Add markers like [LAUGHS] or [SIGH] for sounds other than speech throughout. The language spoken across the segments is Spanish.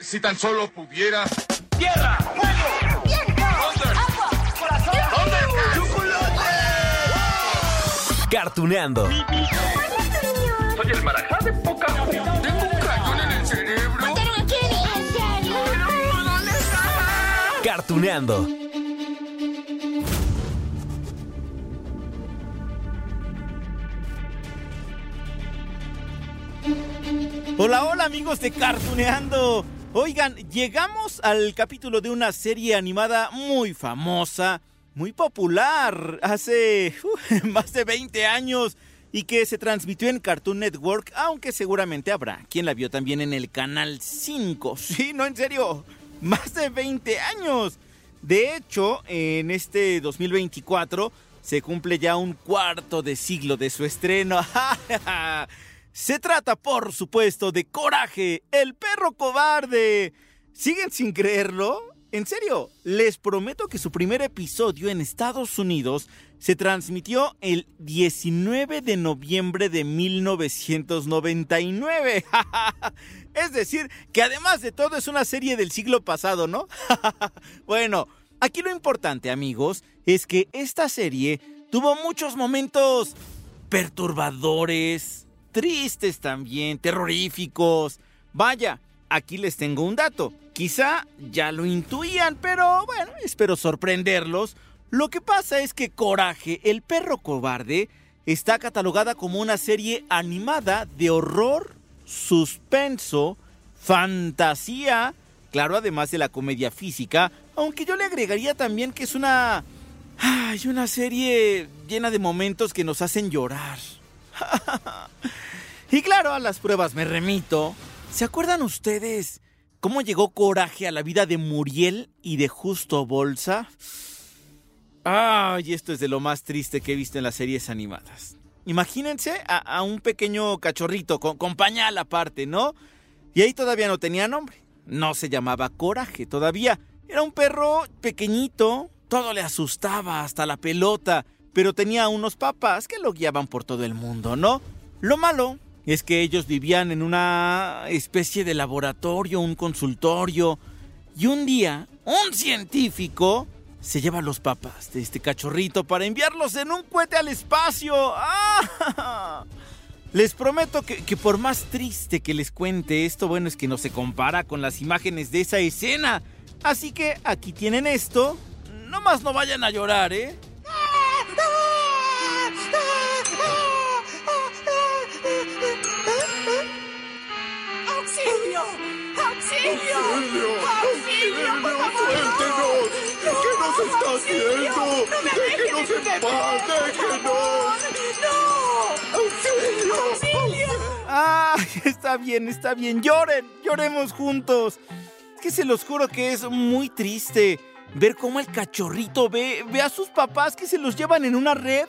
Si tan solo pudiera. ¡Tierra! ¡Fuego! ¡Viento! ¡Agua! ¡Corazón! ¡Chocolate! Cartuneando. Soy el marajá de poca Tengo un cañón en el cerebro. ¿Mataron a Kenny? ¿En serio? ¿Dónde está? Cartuneando. Hola, hola amigos de Cartuneando. Oigan, llegamos al capítulo de una serie animada muy famosa, muy popular, hace [LAUGHS] más de 20 años y que se transmitió en Cartoon Network, aunque seguramente habrá quien la vio también en el Canal 5. [LAUGHS] Sí, no, en serio, más de 20 años. De hecho, en este 2024 se cumple ya un cuarto de siglo de su estreno. [LAUGHS] Se trata, por supuesto, de Coraje, el perro cobarde. ¿Siguen sin creerlo? En serio, les prometo que su primer episodio en Estados Unidos se transmitió el 19 de noviembre de 1999. [LAUGHS] es decir, que además de todo es una serie del siglo pasado, ¿no? [LAUGHS] bueno, aquí lo importante, amigos, es que esta serie tuvo muchos momentos perturbadores, tristes también, terroríficos. Vaya, aquí les tengo un dato. Quizá ya lo intuían, pero bueno, espero sorprenderlos. Lo que pasa es que Coraje, el perro cobarde, está catalogada como una serie animada de horror, suspenso, fantasía, claro, además de la comedia física, aunque yo le agregaría también que es una... Ay, una serie llena de momentos que nos hacen llorar. [LAUGHS] y claro, a las pruebas me remito. ¿Se acuerdan ustedes cómo llegó Coraje a la vida de Muriel y de Justo Bolsa? Ay, esto es de lo más triste que he visto en las series animadas. Imagínense a, a un pequeño cachorrito con, con pañal aparte, ¿no? Y ahí todavía no tenía nombre. No se llamaba Coraje todavía. Era un perro pequeñito, todo le asustaba, hasta la pelota, pero tenía unos papás que lo guiaban por todo el mundo, ¿no? Lo malo es que ellos vivían en una especie de laboratorio, un consultorio, y un día un científico se lleva a los papás de este cachorrito para enviarlos en un cohete al espacio. ¡Ah! Les prometo que, que, por más triste que les cuente esto, bueno, es que no se compara con las imágenes de esa escena. Así que aquí tienen esto. No más no vayan a llorar, ¿eh? Haciendo? ¡No me dejen ¡Déjenos en paz! ¡Déjenos! ¡No! ¡Auxilio! ¡Auxilio! ¡Ay, está bien, está bien! ¡Lloren! ¡Lloremos juntos! Es que se los juro que es muy triste ver cómo el cachorrito ve, ve a sus papás que se los llevan en una red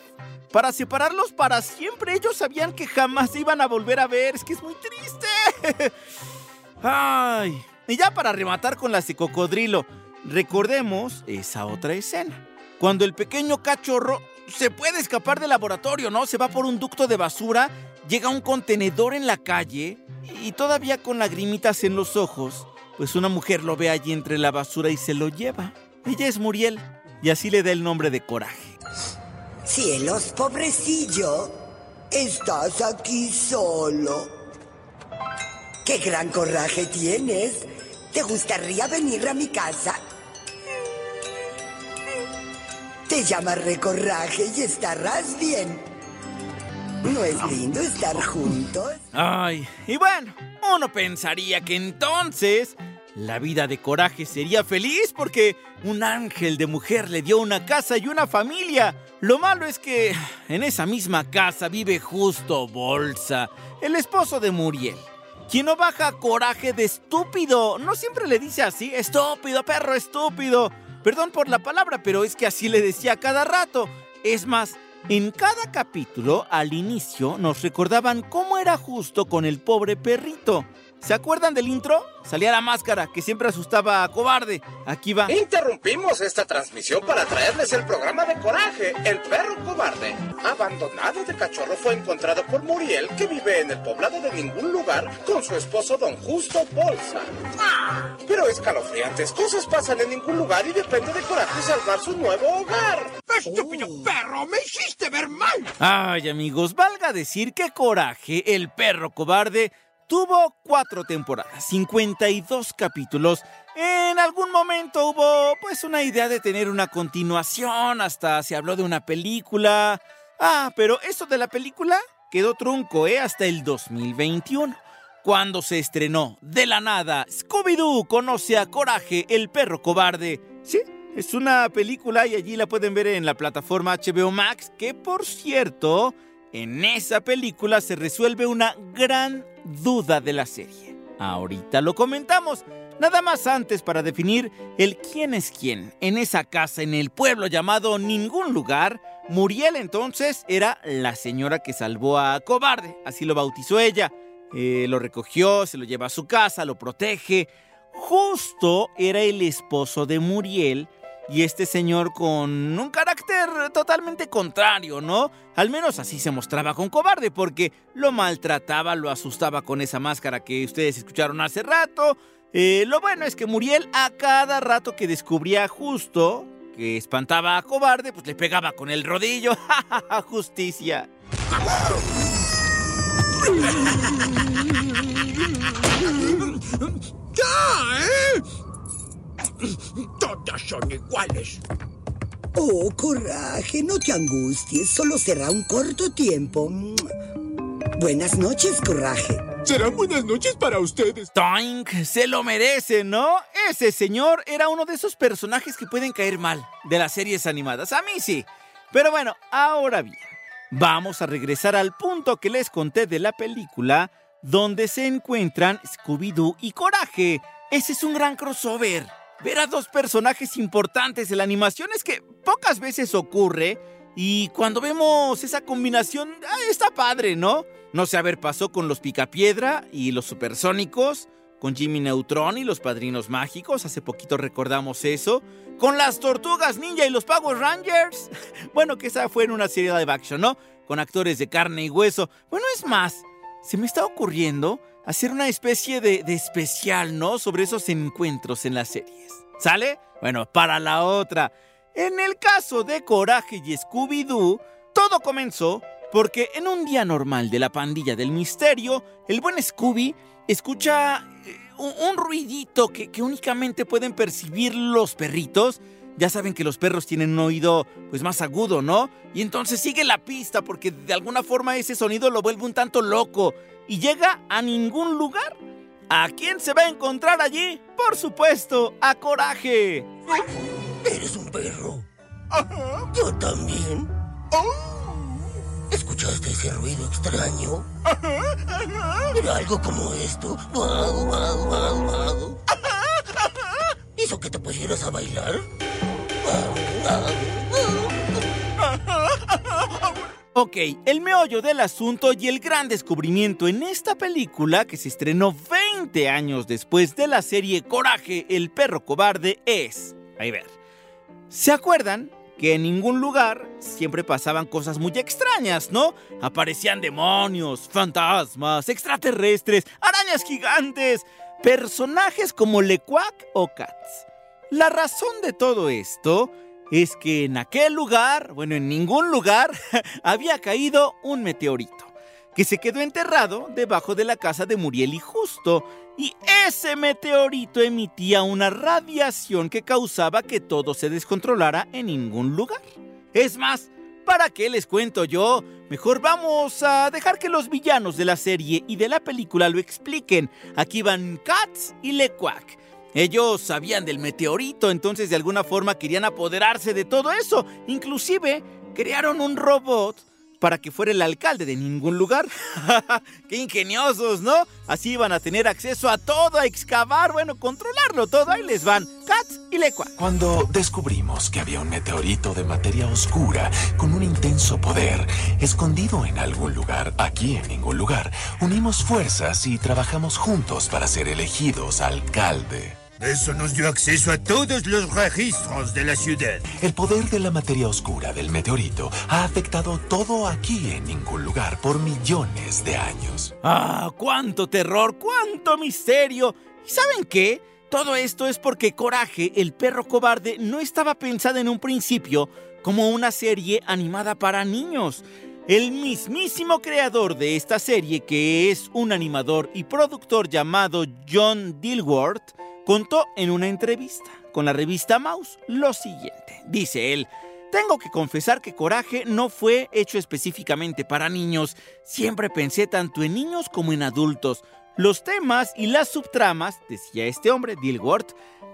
para separarlos para siempre. Ellos sabían que jamás se iban a volver a ver. Es que es muy triste. [LAUGHS] Ay. Y ya para rematar con las de cocodrilo, recordemos esa otra escena. Cuando el pequeño cachorro se puede escapar del laboratorio, ¿no? Se va por un ducto de basura, llega a un contenedor en la calle y todavía con lagrimitas en los ojos, pues una mujer lo ve allí entre la basura y se lo lleva. Ella es Muriel y así le da el nombre de coraje. Cielos, pobrecillo, estás aquí solo. ¡Qué gran coraje tienes! ¿Te gustaría venir a mi casa? Te llamaré coraje y estarás bien. ¿No es lindo estar juntos? Ay, y bueno, uno pensaría que entonces la vida de Coraje sería feliz porque un ángel de mujer le dio una casa y una familia. Lo malo es que en esa misma casa vive justo Bolsa, el esposo de Muriel. Quien no baja coraje de estúpido. No siempre le dice así, estúpido, perro estúpido. Perdón por la palabra, pero es que así le decía cada rato. Es más, en cada capítulo, al inicio, nos recordaban cómo era justo con el pobre perrito. ¿Se acuerdan del intro? Salía la máscara, que siempre asustaba a cobarde. Aquí va. Interrumpimos esta transmisión para traerles el programa de Coraje, el perro cobarde. Abandonado de cachorro fue encontrado por Muriel, que vive en el poblado de ningún lugar, con su esposo Don Justo Bolsa. Pero escalofriantes cosas pasan en ningún lugar y depende de Coraje salvar su nuevo hogar. ¡Estúpido perro! ¡Me hiciste ver mal! Ay, amigos, valga decir que Coraje, el perro cobarde, tuvo cuatro temporadas, 52 capítulos. En algún momento hubo, pues, una idea de tener una continuación, hasta se habló de una película. Ah, pero eso de la película quedó trunco, ¿eh? Hasta el 2021. Cuando se estrenó de la nada, Scooby-Doo conoce a Coraje, el perro cobarde. Sí, es una película y allí la pueden ver en la plataforma HBO Max, que por cierto, en esa película se resuelve una gran duda de la serie. Ahorita lo comentamos. Nada más antes para definir el quién es quién. En esa casa, en el pueblo llamado Ningún Lugar, Muriel entonces era la señora que salvó a Cobarde, así lo bautizó ella. Eh, lo recogió, se lo lleva a su casa, lo protege. Justo era el esposo de Muriel y este señor con un carácter totalmente contrario, ¿no? Al menos así se mostraba con cobarde porque lo maltrataba, lo asustaba con esa máscara que ustedes escucharon hace rato. Eh, lo bueno es que Muriel a cada rato que descubría justo que espantaba a cobarde, pues le pegaba con el rodillo. [LAUGHS] Justicia. ¡Ya, eh! Todas son iguales. Oh, coraje, no te angusties, solo será un corto tiempo. Buenas noches, coraje. Serán buenas noches para ustedes. Toink, se lo merece, ¿no? Ese señor era uno de esos personajes que pueden caer mal de las series animadas. A mí sí. Pero bueno, ahora bien, vamos a regresar al punto que les conté de la película donde se encuentran Scooby-Doo y Coraje. Ese es un gran crossover. Ver a dos personajes importantes en la animación es que pocas veces ocurre y cuando vemos esa combinación ah, está padre, ¿no? No sé, a ver, pasó con los Picapiedra y los Supersónicos, con Jimmy Neutron y los Padrinos Mágicos, hace poquito recordamos eso, con las Tortugas Ninja y los Power Rangers. [LAUGHS] Bueno, que esa fue en una serie de action, ¿no? Con actores de carne y hueso. Bueno, es más, se me está ocurriendo hacer una especie de, de especial, ¿no? Sobre esos encuentros en las series. ¿Sale? Bueno, para la otra. En el caso de Coraje y Scooby-Doo, todo comenzó porque en un día normal de la pandilla del misterio, el buen Scooby escucha eh, un, ruidito que, que únicamente pueden percibir los perritos. Ya saben que los perros tienen un oído pues más agudo, ¿no? Y entonces sigue la pista porque de alguna forma ese sonido lo vuelve un tanto loco y llega a ningún lugar. ¿A quién se va a encontrar allí? Por supuesto, a Coraje. Eres un perro. Yo también. ¿Escuchaste ese ruido extraño? Era algo como esto. Guau, guau, guau, guau. ¿Hizo que te pusieras a bailar? Guau, guau. Ok, el meollo del asunto y el gran descubrimiento en esta película que se estrenó 20 años después de la serie Coraje, el perro cobarde es... Ahí ver. ¿Se acuerdan? Que en ningún lugar siempre pasaban cosas muy extrañas, ¿no? Aparecían demonios, fantasmas, extraterrestres, arañas gigantes, personajes como Lecuac o Cats. La razón de todo esto es que en aquel lugar, bueno, en ningún lugar, [LAUGHS] había caído un meteorito que se quedó enterrado debajo de la casa de Muriel y Justo, y ese meteorito emitía una radiación que causaba que todo se descontrolara en ningún lugar. Es más, ¿para qué les cuento yo? Mejor vamos a dejar que los villanos de la serie y de la película lo expliquen. Aquí van Katz y Lequac. Ellos sabían del meteorito, entonces de alguna forma querían apoderarse de todo eso. Inclusive crearon un robot para que fuera el alcalde de ningún lugar. [LAUGHS] ¡Qué ingeniosos, ¿no? Así iban a tener acceso a todo, a excavar, bueno, controlarlo todo. Ahí les van Katz y Lecua. Cuando descubrimos que había un meteorito de materia oscura con un intenso poder escondido en algún lugar, aquí en ningún lugar, unimos fuerzas y trabajamos juntos para ser elegidos alcalde. Eso nos dio acceso a todos los registros de la ciudad. El poder de la materia oscura del meteorito ha afectado todo aquí en ningún lugar por millones de años. ¡Ah! ¡Cuánto terror! ¡Cuánto misterio! ¿Y saben qué? Todo esto es porque Coraje, el perro cobarde, no estaba pensada en un principio como una serie animada para niños. El mismísimo creador de esta serie, que es un animador y productor llamado John Dilworth, contó en una entrevista con la revista Mouse lo siguiente. Dice él, tengo que confesar que Coraje no fue hecho específicamente para niños. Siempre pensé tanto en niños como en adultos. Los temas y las subtramas, decía este hombre, Dilworth,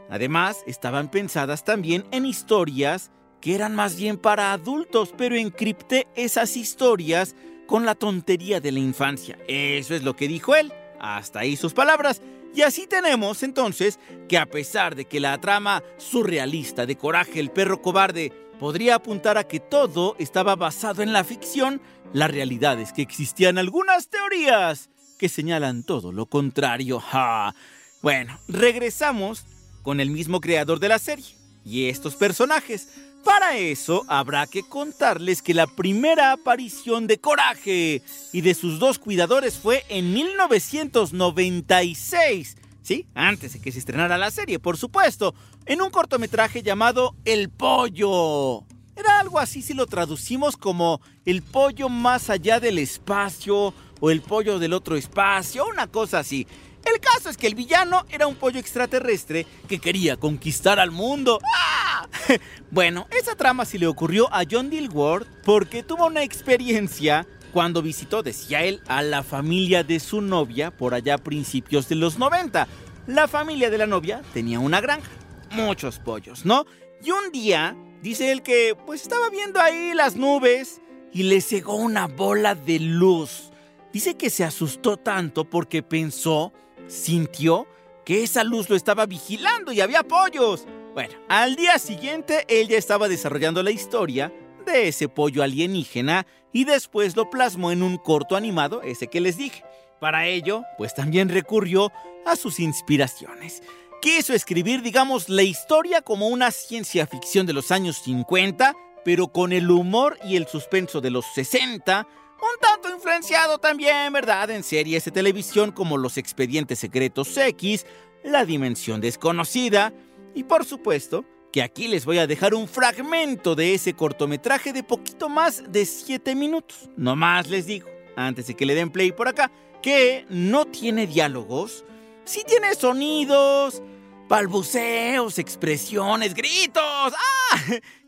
además estaban pensadas también en historias que eran más bien para adultos, pero encripté esas historias con la tontería de la infancia. Eso es lo que dijo él. Hasta ahí sus palabras. Y así tenemos entonces que a pesar de que la trama surrealista de Coraje el perro cobarde podría apuntar a que todo estaba basado en la ficción, la realidad es que existían algunas teorías que señalan todo lo contrario. ¡Ja! Bueno, regresamos con el mismo creador de la serie y estos personajes. Para eso habrá que contarles que la primera aparición de Coraje y de sus dos cuidadores fue en 1996. Sí, antes de que se estrenara la serie, por supuesto, en un cortometraje llamado El Pollo. Era algo así si lo traducimos como el pollo más allá del espacio o el pollo del otro espacio, una cosa así. El caso es que el villano era un pollo extraterrestre que quería conquistar al mundo. ¡Ah! [LAUGHS] Bueno, esa trama sí le ocurrió a John Dilworth porque tuvo una experiencia cuando visitó, decía él, a la familia de su novia por allá a principios de los 90. La familia de la novia tenía una granja, muchos pollos, ¿no? Y un día, dice él que pues estaba viendo ahí las nubes y le cegó una bola de luz. Dice que se asustó tanto porque pensó sintió que esa luz lo estaba vigilando y había pollos. Bueno, al día siguiente él ya estaba desarrollando la historia de ese pollo alienígena y después lo plasmó en un corto animado, ese que les dije. Para ello, pues también recurrió a sus inspiraciones. Quiso escribir, digamos, la historia como una ciencia ficción de los años 50, pero con el humor y el suspenso de los 60, un tanto influenciado también, ¿verdad?, en series de televisión como Los Expedientes Secretos X, La Dimensión Desconocida, y por supuesto que aquí les voy a dejar un fragmento de ese cortometraje de poquito más de 7 minutos. No más les digo, antes de que le den play por acá, que no tiene diálogos, sí tiene sonidos, balbuceos, expresiones, gritos. ¡Ah!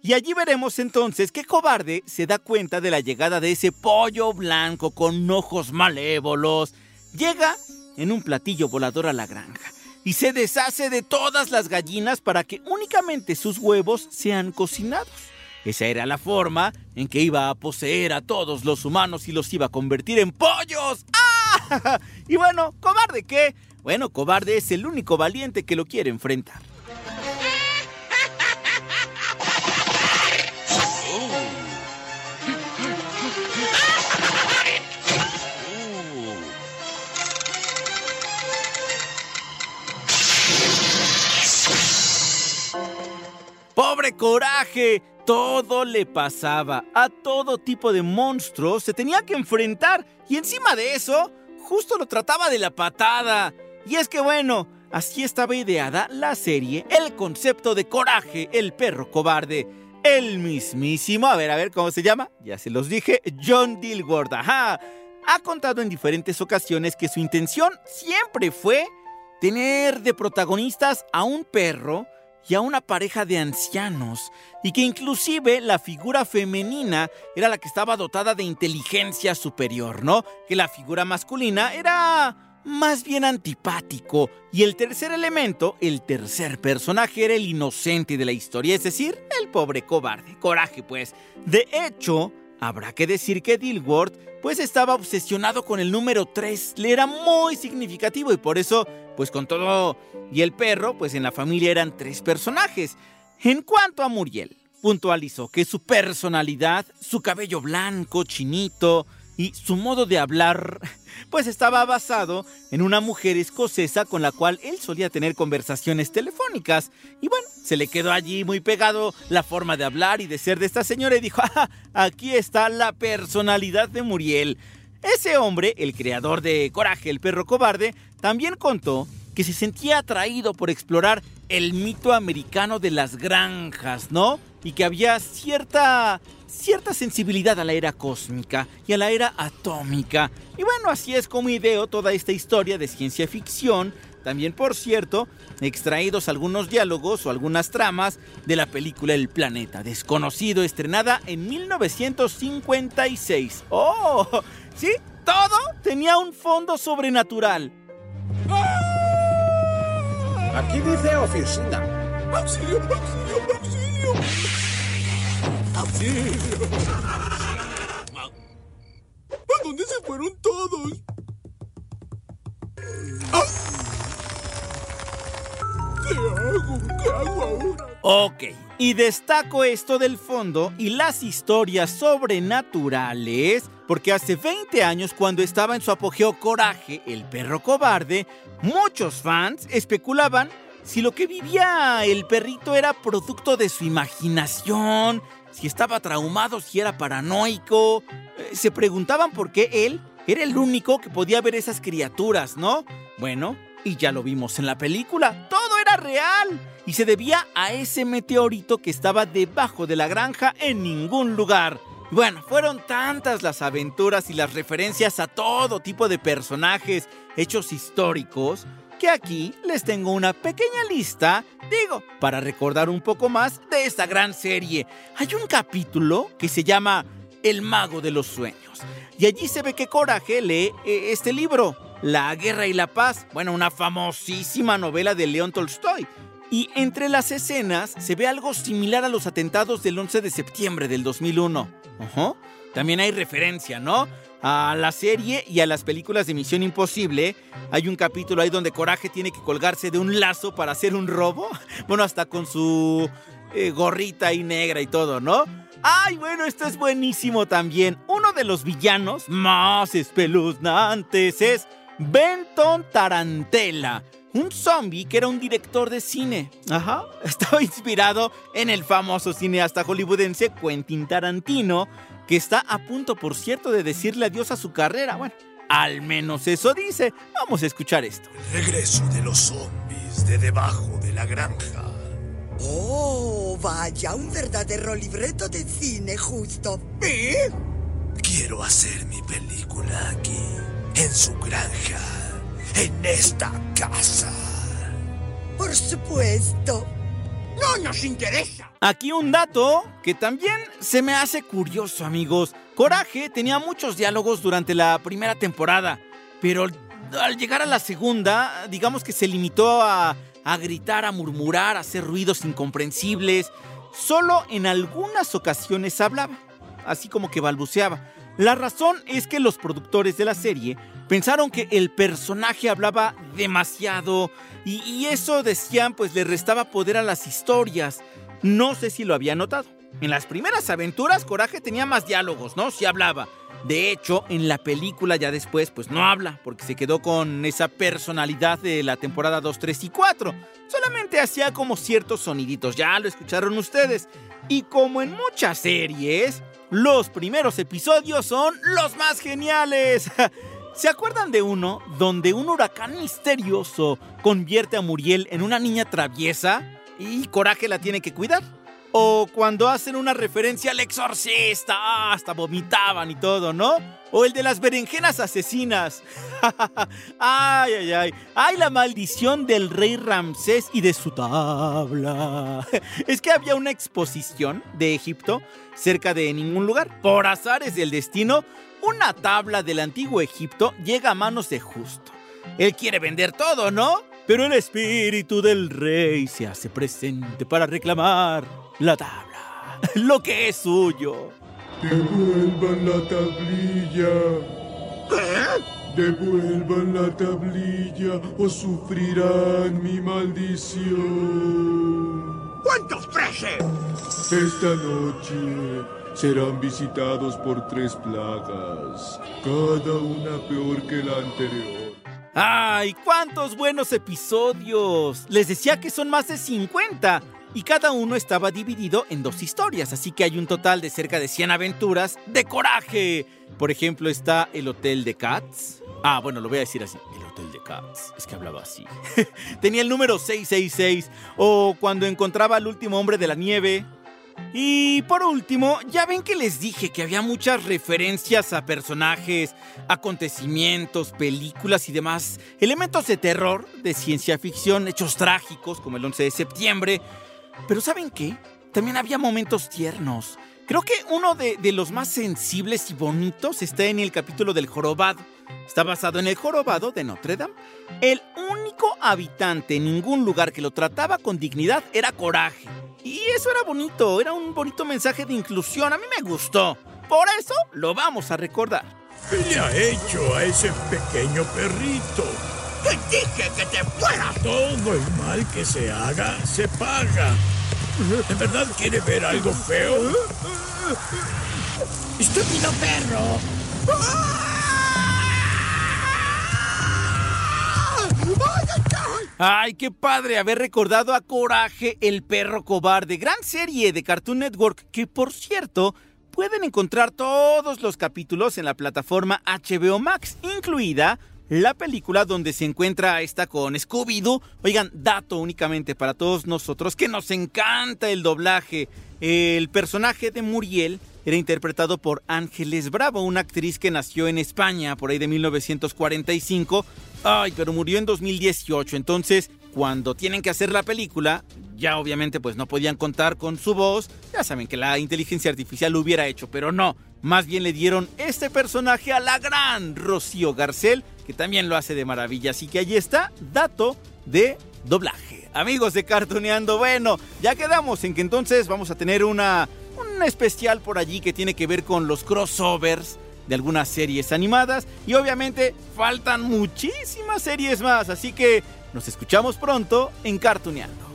Y allí veremos entonces que Cobarde se da cuenta de la llegada de ese pollo blanco con ojos malévolos. Llega en un platillo volador a la granja y se deshace de todas las gallinas para que únicamente sus huevos sean cocinados. Esa era la forma en que iba a poseer a todos los humanos y los iba a convertir en pollos. ¡Ah! [LAUGHS] Y bueno, cobarde qué? Bueno, cobarde es el único valiente que lo quiere enfrentar. ¡Pobre coraje! Todo le pasaba. A todo tipo de monstruos se tenía que enfrentar. Y encima de eso, justo lo trataba de la patada. Y es que bueno, así estaba ideada la serie, el concepto de coraje, el perro cobarde. El mismísimo, a ver, a ver cómo se llama, ya se los dije, John Dilworth, ajá. Ha contado en diferentes ocasiones que su intención siempre fue tener de protagonistas a un perro y a una pareja de ancianos, y que inclusive la figura femenina era la que estaba dotada de inteligencia superior, ¿no? Que la figura masculina era más bien antipático, y el tercer elemento, el tercer personaje, era el inocente de la historia, es decir, el pobre cobarde, coraje pues. De hecho, Habrá que decir que Dilworth pues estaba obsesionado con el número 3, le era muy significativo y por eso pues con todo y el perro pues en la familia eran tres personajes. En cuanto a Muriel, puntualizó que su personalidad, su cabello blanco, chinito, y su modo de hablar [LAUGHS] pues estaba basado en una mujer escocesa con la cual él solía tener conversaciones telefónicas. Y bueno, se le quedó allí muy pegado la forma de hablar y de ser de esta señora y dijo, ah, aquí está la personalidad de Muriel. Ese hombre, el creador de Coraje, el perro cobarde, también contó que se sentía atraído por explorar el mito americano de las granjas, ¿no? Y que había cierta cierta sensibilidad a la era cósmica y a la era atómica. Y bueno, así es como ideo toda esta historia de ciencia ficción. También, por cierto, extraídos algunos diálogos o algunas tramas de la película El Planeta Desconocido, estrenada en 1956. ¡Oh! ¿Sí? Todo tenía un fondo sobrenatural. Aquí dice oficina. ¡Auxilio, auxilio, auxilio! ¡Auxilio! ¿A dónde se fueron todos? ¡Ah! ¿Qué hago? ¿Qué hago ahora? Ok, y destaco esto del fondo y las historias sobrenaturales, porque hace 20 años cuando estaba en su apogeo Coraje, el perro cobarde, muchos fans especulaban si lo que vivía el perrito era producto de su imaginación, si estaba traumado, si era paranoico. Eh, Se preguntaban por qué él era el único que podía ver esas criaturas, ¿no? Bueno, y ya lo vimos en la película, todo era real y se debía a ese meteorito que estaba debajo de la granja en ningún lugar. Bueno, fueron tantas las aventuras y las referencias a todo tipo de personajes, hechos históricos, que aquí les tengo una pequeña lista, digo, para recordar un poco más de esta gran serie. Hay un capítulo que se llama El mago de los sueños. Y allí se ve que Coraje lee eh, este libro, La guerra y la paz, bueno, una famosísima novela de León Tolstoy. Y entre las escenas se ve algo similar a los atentados del 11 de septiembre del 2001. Ajá. También hay referencia, ¿no? A la serie y a las películas de Misión Imposible. Hay un capítulo ahí donde Coraje tiene que colgarse de un lazo para hacer un robo. [LAUGHS] Bueno, hasta con su eh, gorrita ahí negra y todo, ¿no? Ay, bueno, esto es buenísimo también. Uno de los villanos más espeluznantes es Benton Tarantella. Un zombie que era un director de cine. Ajá. [LAUGHS] Estaba inspirado en el famoso cineasta hollywoodense Quentin Tarantino, que está a punto, por cierto, de decirle adiós a su carrera. Bueno, al menos eso dice. Vamos a escuchar esto. Regreso de los zombies de debajo de la granja. Oh, vaya, un verdadero libreto de cine justo. ¿Eh? Quiero hacer mi película aquí, en su granja, en esta casa. Por supuesto. ¡No nos interesa! Aquí un dato que también se me hace curioso, amigos. Coraje tenía muchos diálogos durante la primera temporada, pero al llegar a la segunda, digamos que se limitó a, a gritar, a murmurar, a hacer ruidos incomprensibles. Solo en algunas ocasiones hablaba, así como que balbuceaba. La razón es que los productores de la serie pensaron que el personaje hablaba demasiado y, eso decían pues le restaba poder a las historias. No sé si lo había notado. En las primeras aventuras Coraje tenía más diálogos, ¿no? Sí hablaba. De hecho, en la película ya después pues no habla porque se quedó con esa personalidad de la temporada 2, 3 y 4. Solamente hacía como ciertos soniditos, ya lo escucharon ustedes. Y como en muchas series, los primeros episodios son los más geniales. [LAUGHS] ¿Se acuerdan de uno donde un huracán misterioso convierte a Muriel en una niña traviesa y Coraje la tiene que cuidar? O cuando hacen una referencia al exorcista, ¡ah! hasta vomitaban y todo, ¿no? O el de las berenjenas asesinas. [LAUGHS] ay, ay, ay. Ay, la maldición del rey Ramsés y de su tabla. [LAUGHS] es que había una exposición de Egipto cerca de ningún lugar. Por azares del destino, una tabla del antiguo Egipto llega a manos de Justo. Él quiere vender todo, ¿no? Pero el espíritu del rey se hace presente para reclamar la tabla, lo que es suyo. Devuelvan la tablilla. Devuelvan la tablilla o sufrirán mi maldición. ¿Cuántos ofrece? Esta noche serán visitados por tres plagas, cada una peor que la anterior. ¡Ay, cuántos buenos episodios! Les decía que son más de 50 y cada uno estaba dividido en dos historias, así que hay un total de cerca de 100 aventuras de coraje. Por ejemplo, está el Hotel de Cats. Ah, bueno, lo voy a decir así. El hotel de Cats. Es que hablaba así. [LAUGHS] Tenía el número 666. O cuando encontraba al último hombre de la nieve. Y por último, ya ven que les dije que había muchas referencias a personajes, acontecimientos, películas y demás elementos de terror, de ciencia ficción, hechos trágicos como el 11 de septiembre. Pero ¿saben qué? También había momentos tiernos. Creo que uno de, de, los más sensibles y bonitos está en el capítulo del jorobado. Está basado en el jorobado de Notre Dame. El único habitante en ningún lugar que lo trataba con dignidad era Coraje. Y eso era bonito, era un bonito mensaje de inclusión. A mí me gustó. Por eso lo vamos a recordar. ¿Qué le ha hecho a ese pequeño perrito? ¡Te dije que te fuera! Todo el mal que se haga se paga. ¿De verdad quiere ver algo feo? ¡Estúpido perro! Ay, qué padre haber recordado a Coraje, el perro cobarde, gran serie de Cartoon Network, que por cierto, pueden encontrar todos los capítulos en la plataforma HBO Max, incluida la película donde se encuentra esta con Scooby-Doo. Oigan, dato únicamente para todos nosotros que nos encanta el doblaje. El personaje de Muriel era interpretado por Ángeles Bravo, una actriz que nació en España por ahí de 1945. Ay, pero murió en 2018, entonces cuando tienen que hacer la película, ya obviamente pues no podían contar con su voz. Ya saben que la inteligencia artificial lo hubiera hecho, pero no. Más bien le dieron este personaje a la gran Rocío Garcel, que también lo hace de maravilla. Así que ahí está, dato de doblaje. Amigos de Cartoneando, bueno, ya quedamos en que entonces vamos a tener una, un especial por allí que tiene que ver con los crossovers de algunas series animadas y obviamente faltan muchísimas series más, así que nos escuchamos pronto en Cartoneando.